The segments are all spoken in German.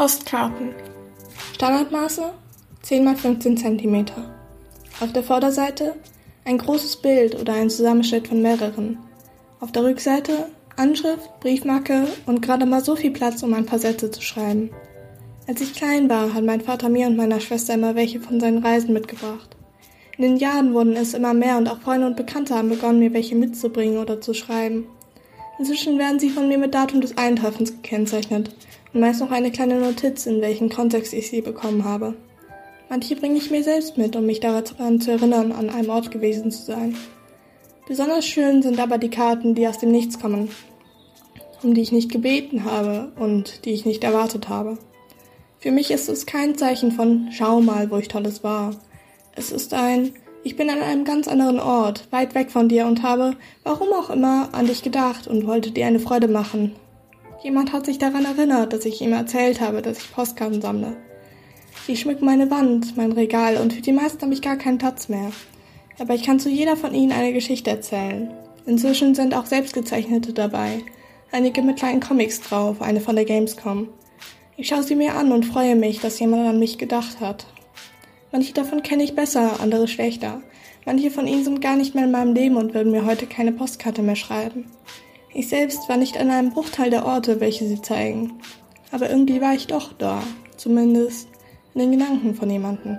Postkarten. Standardmaße 10 x 15 cm. Auf der Vorderseite ein großes Bild oder ein Zusammenschnitt von mehreren. Auf der Rückseite Anschrift, Briefmarke und gerade mal so viel Platz, um ein paar Sätze zu schreiben. Als ich klein war, hat mein Vater mir und meiner Schwester immer welche von seinen Reisen mitgebracht. In den Jahren wurden es immer mehr und auch Freunde und Bekannte haben begonnen, mir welche mitzubringen oder zu schreiben. Inzwischen werden sie von mir mit Datum des Eintreffens gekennzeichnet und meist noch eine kleine Notiz, in welchem Kontext ich sie bekommen habe. Manche bringe ich mir selbst mit, um mich daran zu erinnern, an einem Ort gewesen zu sein. Besonders schön sind aber die Karten, die aus dem Nichts kommen, um die ich nicht gebeten habe und die ich nicht erwartet habe. Für mich ist es kein Zeichen von Schau mal, wo ich tolles war. Es ist ein Ich bin an einem ganz anderen Ort, weit weg von dir und habe, warum auch immer, an dich gedacht und wollte dir eine Freude machen. Jemand hat sich daran erinnert, dass ich ihm erzählt habe, dass ich Postkarten sammle. Sie schmücken meine Wand, mein Regal und für die meisten habe ich gar keinen Platz mehr. Aber ich kann zu jeder von ihnen eine Geschichte erzählen. Inzwischen sind auch selbstgezeichnete dabei. Einige mit kleinen Comics drauf, eine von der Gamescom. Ich schaue sie mir an und freue mich, dass jemand an mich gedacht hat. Manche davon kenne ich besser, andere schlechter. Manche von ihnen sind gar nicht mehr in meinem Leben und würden mir heute keine Postkarte mehr schreiben. Ich selbst war nicht an einem Bruchteil der Orte, welche sie zeigen. Aber irgendwie war ich doch da, zumindest in den Gedanken von jemandem.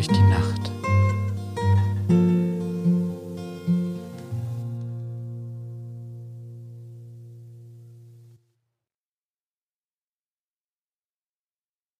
Durch die Nacht.